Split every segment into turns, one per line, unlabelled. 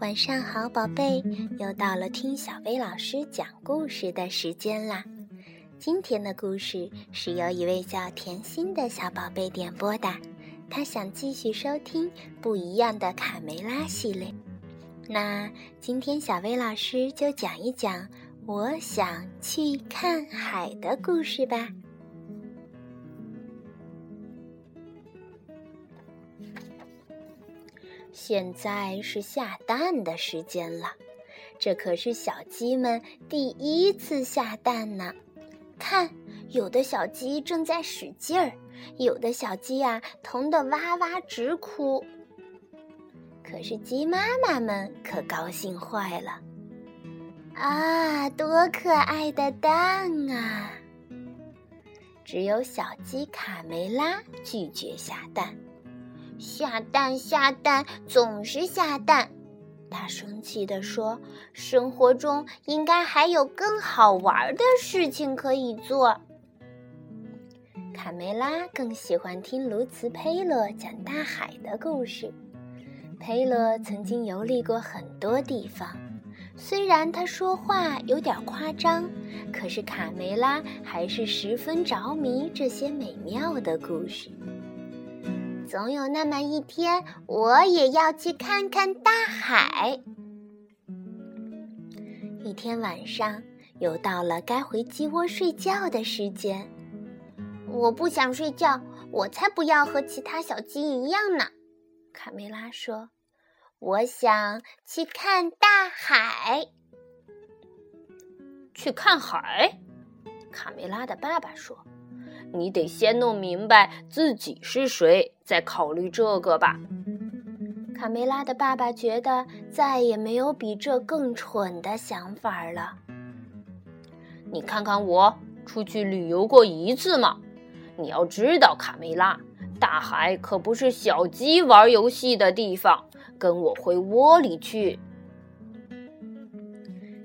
晚上好，宝贝，又到了听小薇老师讲故事的时间啦。今天的故事是由一位叫甜心的小宝贝点播的，他想继续收听不一样的卡梅拉系列。那今天小薇老师就讲一讲我想去看海的故事吧。现在是下蛋的时间了，这可是小鸡们第一次下蛋呢。看，有的小鸡正在使劲儿，有的小鸡啊疼得哇哇直哭。可是鸡妈妈们可高兴坏了，啊，多可爱的蛋啊！只有小鸡卡梅拉拒绝下蛋。下蛋下蛋总是下蛋，他生气地说：“生活中应该还有更好玩的事情可以做。”卡梅拉更喜欢听卢茨佩勒讲大海的故事。佩勒曾经游历过很多地方，虽然他说话有点夸张，可是卡梅拉还是十分着迷这些美妙的故事。总有那么一天，我也要去看看大海。一天晚上，又到了该回鸡窝睡觉的时间。我不想睡觉，我才不要和其他小鸡一样呢。卡梅拉说：“我想去看大海。”
去看海？卡梅拉的爸爸说。你得先弄明白自己是谁，再考虑这个吧。
卡梅拉的爸爸觉得再也没有比这更蠢的想法了。
你看看我，出去旅游过一次吗？你要知道，卡梅拉，大海可不是小鸡玩游戏的地方。跟我回窝里去。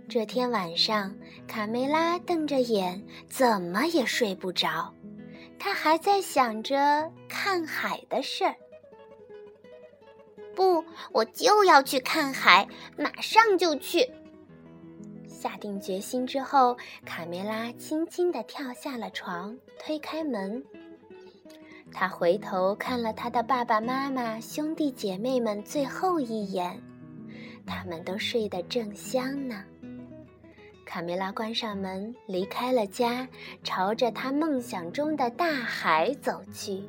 这天晚上，卡梅拉瞪着眼，怎么也睡不着。他还在想着看海的事儿。不，我就要去看海，马上就去。下定决心之后，卡梅拉轻轻地跳下了床，推开门。他回头看了他的爸爸妈妈、兄弟姐妹们最后一眼，他们都睡得正香呢。卡梅拉关上门，离开了家，朝着他梦想中的大海走去。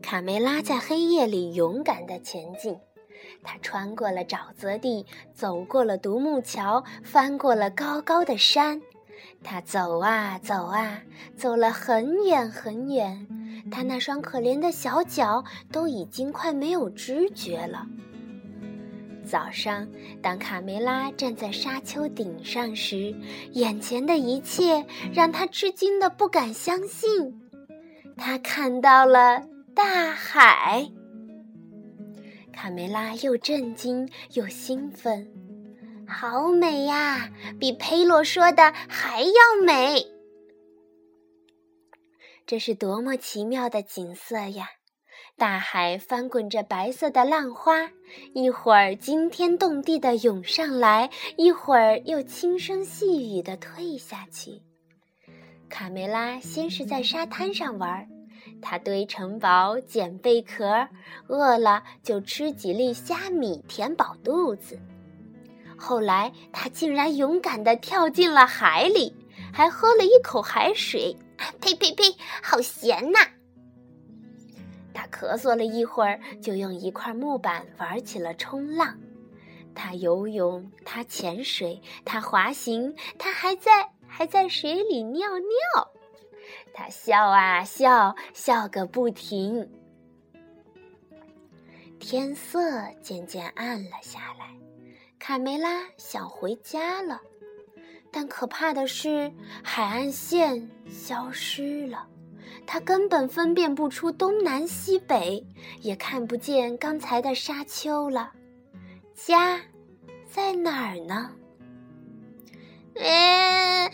卡梅拉在黑夜里勇敢地前进，他穿过了沼泽地，走过了独木桥，翻过了高高的山。他走啊走啊，走了很远很远，他那双可怜的小脚都已经快没有知觉了。早上，当卡梅拉站在沙丘顶上时，眼前的一切让他吃惊的不敢相信。他看到了大海。卡梅拉又震惊又兴奋，好美呀，比佩洛说的还要美。这是多么奇妙的景色呀！大海翻滚着白色的浪花，一会儿惊天动地的涌上来，一会儿又轻声细语的退下去。卡梅拉先是在沙滩上玩，他堆城堡、捡贝壳，饿了就吃几粒虾米填饱肚子。后来，他竟然勇敢地跳进了海里，还喝了一口海水。呸呸呸，好咸呐！他咳嗽了一会儿，就用一块木板玩起了冲浪。他游泳，他潜水，他滑行，他还在还在水里尿尿。他笑啊笑，笑个不停。天色渐渐暗了下来，卡梅拉想回家了，但可怕的是，海岸线消失了，他根本分辨不出东南西北，也看不见刚才的沙丘了。家在哪儿呢？嗯、哎，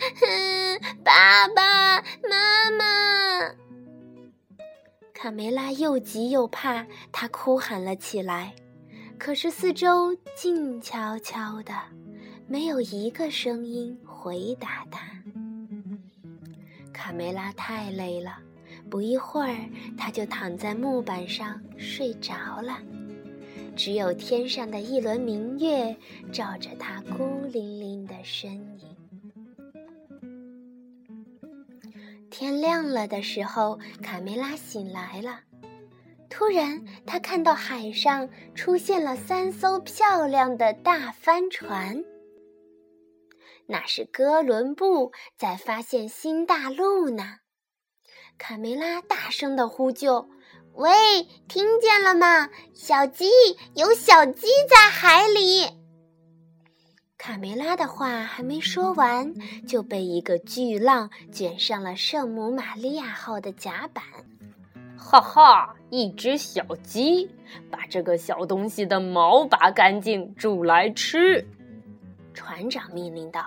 爸爸妈妈。卡梅拉又急又怕，她哭喊了起来。可是四周静悄悄的，没有一个声音回答他。卡梅拉太累了，不一会儿，他就躺在木板上睡着了。只有天上的一轮明月照着他孤零零的身影。天亮了的时候，卡梅拉醒来了。突然，他看到海上出现了三艘漂亮的大帆船。那是哥伦布在发现新大陆呢！卡梅拉大声的呼救：“喂，听见了吗？小鸡，有小鸡在海里！”卡梅拉的话还没说完，就被一个巨浪卷上了圣母玛利亚号的甲板。
哈哈，一只小鸡，把这个小东西的毛拔干净，煮来吃。
船长命令道：“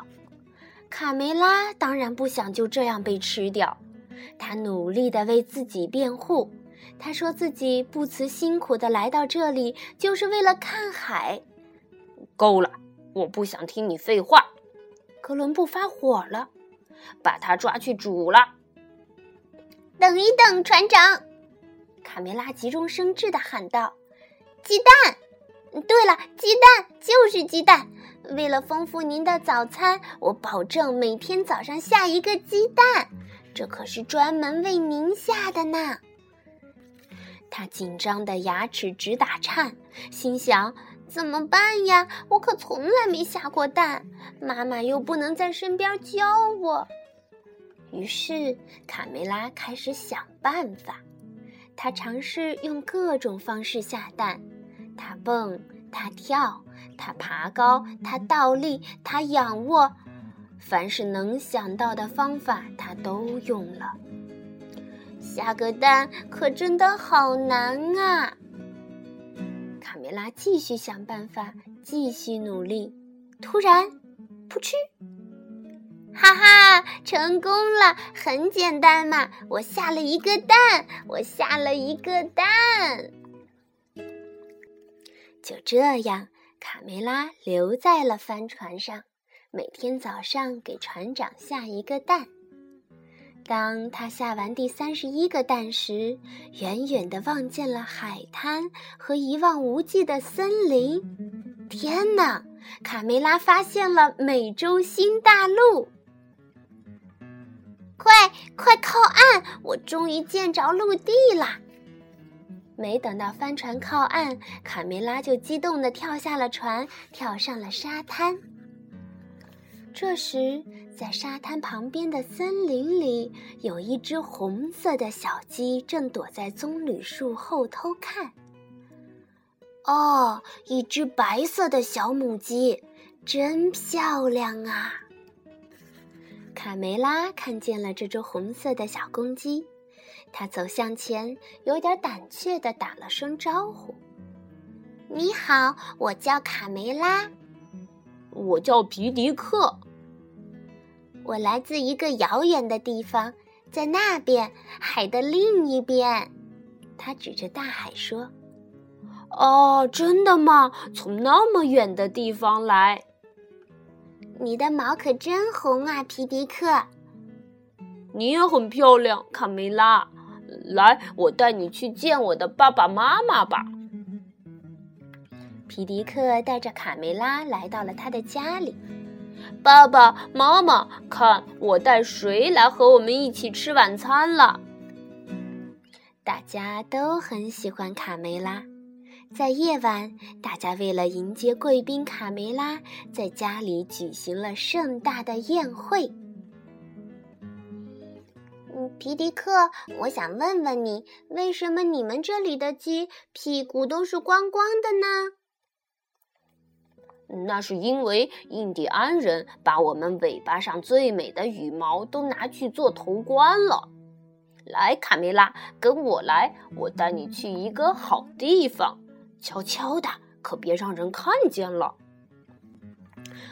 卡梅拉当然不想就这样被吃掉，他努力的为自己辩护。他说自己不辞辛苦的来到这里，就是为了看海。
够了，我不想听你废话。”
哥伦布发火了，
把他抓去煮了。
等一等，船长！卡梅拉急中生智的喊道：“鸡蛋！对了，鸡蛋就是鸡蛋。”为了丰富您的早餐，我保证每天早上下一个鸡蛋，这可是专门为您下的呢。他紧张的牙齿直打颤，心想：怎么办呀？我可从来没下过蛋，妈妈又不能在身边教我。于是，卡梅拉开始想办法。他尝试用各种方式下蛋，他蹦，他跳。他爬高，他倒立，他仰卧，凡是能想到的方法，他都用了。下个蛋可真的好难啊！卡梅拉继续想办法，继续努力。突然，噗嗤！哈哈，成功了！很简单嘛，我下了一个蛋，我下了一个蛋。就这样。卡梅拉留在了帆船上，每天早上给船长下一个蛋。当他下完第三十一个蛋时，远远地望见了海滩和一望无际的森林。天哪！卡梅拉发现了美洲新大陆！快快靠岸！我终于见着陆地了。没等到帆船靠岸，卡梅拉就激动地跳下了船，跳上了沙滩。这时，在沙滩旁边的森林里，有一只红色的小鸡正躲在棕榈树后偷看。哦，一只白色的小母鸡，真漂亮啊！卡梅拉看见了这只红色的小公鸡。他走向前，有点胆怯地打了声招呼：“你好，我叫卡梅拉。”“
我叫皮迪克。”“
我来自一个遥远的地方，在那边海的另一边。”他指着大海说：“
哦，真的吗？从那么远的地方来？
你的毛可真红啊，皮迪克。
你也很漂亮，卡梅拉。”来，我带你去见我的爸爸妈妈吧。
皮迪克带着卡梅拉来到了他的家里。
爸爸妈妈，看我带谁来和我们一起吃晚餐了？
大家都很喜欢卡梅拉。在夜晚，大家为了迎接贵宾卡梅拉，在家里举行了盛大的宴会。皮迪克，我想问问你，为什么你们这里的鸡屁股都是光光的呢？
那是因为印第安人把我们尾巴上最美的羽毛都拿去做头冠了。来，卡梅拉，跟我来，我带你去一个好地方，悄悄的，可别让人看见了。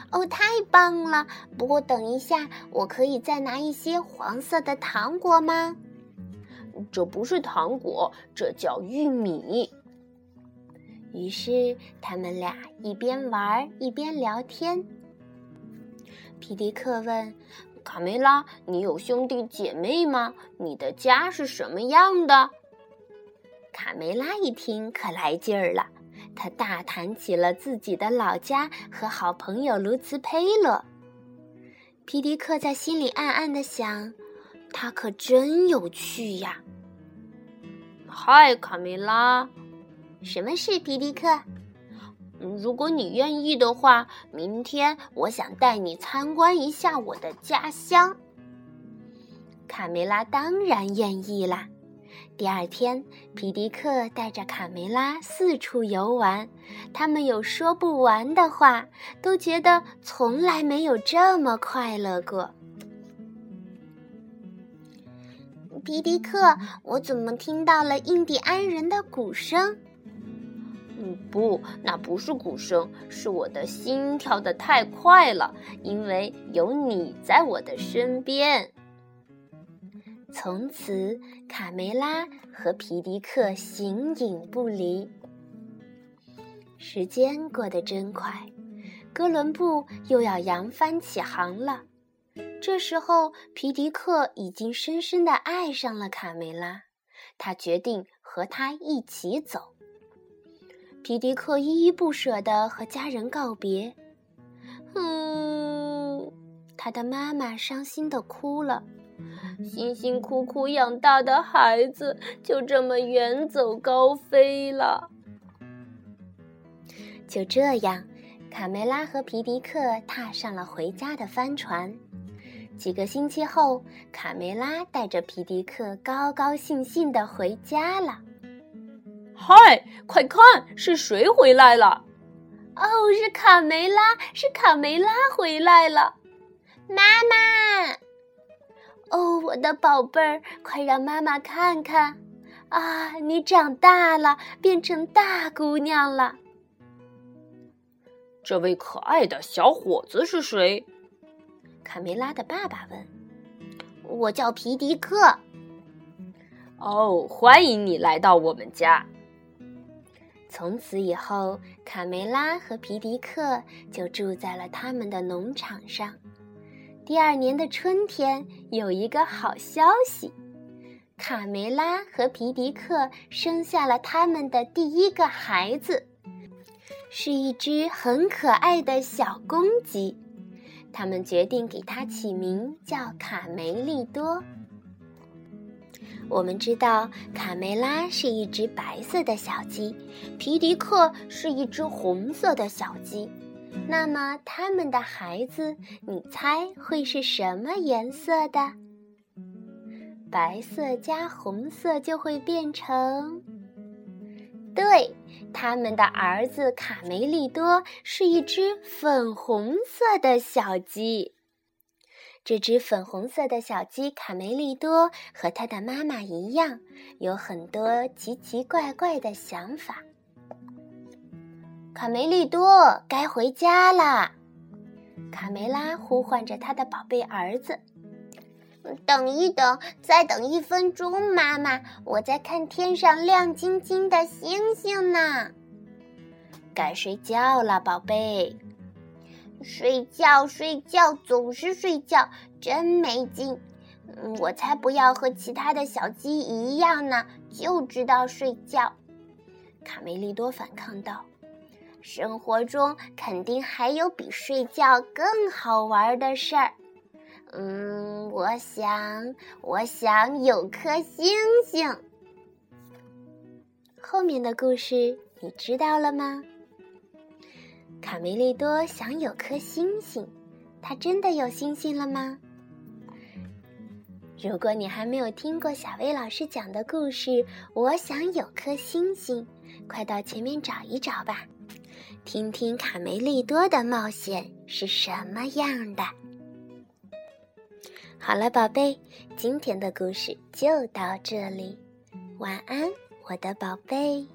哦，太棒了！不过等一下，我可以再拿一些黄色的糖果吗？
这不是糖果，这叫玉米。
于是他们俩一边玩一边聊天。皮迪克问
卡梅拉：“你有兄弟姐妹吗？你的家是什么样的？”
卡梅拉一听可来劲儿了，他大谈起了自己的老家和好朋友卢茨佩洛。皮迪克在心里暗暗的想：“他可真有趣呀！”
嗨，卡梅拉。
什么事，皮迪克？
如果你愿意的话，明天我想带你参观一下我的家乡。
卡梅拉当然愿意啦。第二天，皮迪克带着卡梅拉四处游玩，他们有说不完的话，都觉得从来没有这么快乐过。皮迪克，我怎么听到了印第安人的鼓声？
嗯不，那不是鼓声，是我的心跳得太快了，因为有你在我的身边。
从此，卡梅拉和皮迪克形影不离。时间过得真快，哥伦布又要扬帆起航了。这时候，皮迪克已经深深的爱上了卡梅拉，他决定和她一起走。皮迪克依依不舍地和家人告别，嗯，他的妈妈伤心地哭了。
辛辛苦苦养大的孩子就这么远走高飞了。
就这样，卡梅拉和皮迪克踏上了回家的帆船。几个星期后，卡梅拉带着皮迪克高高兴兴地回家了。
嗨，快看，是谁回来了？
哦，是卡梅拉，是卡梅拉回来了。妈妈，哦，我的宝贝儿，快让妈妈看看啊！你长大了，变成大姑娘了。
这位可爱的小伙子是谁？
卡梅拉的爸爸问。我叫皮迪克。
哦，欢迎你来到我们家。
从此以后，卡梅拉和皮迪克就住在了他们的农场上。第二年的春天，有一个好消息：卡梅拉和皮迪克生下了他们的第一个孩子，是一只很可爱的小公鸡。他们决定给它起名叫卡梅利多。我们知道卡梅拉是一只白色的小鸡，皮迪克是一只红色的小鸡。那么，他们的孩子，你猜会是什么颜色的？白色加红色就会变成……对，他们的儿子卡梅利多是一只粉红色的小鸡。这只粉红色的小鸡卡梅利多和它的妈妈一样，有很多奇奇怪怪的想法。卡梅利多，该回家啦！卡梅拉呼唤着他的宝贝儿子：“等一等，再等一分钟，妈妈，我在看天上亮晶晶的星星呢。”该睡觉了，宝贝。睡觉，睡觉，总是睡觉，真没劲。我才不要和其他的小鸡一样呢，就知道睡觉。卡梅利多反抗道：“生活中肯定还有比睡觉更好玩的事儿。嗯，我想，我想有颗星星。后面的故事你知道了吗？”卡梅利多想有颗星星，他真的有星星了吗？如果你还没有听过小薇老师讲的故事，我想有颗星星，快到前面找一找吧，听听卡梅利多的冒险是什么样的。好了，宝贝，今天的故事就到这里，晚安，我的宝贝。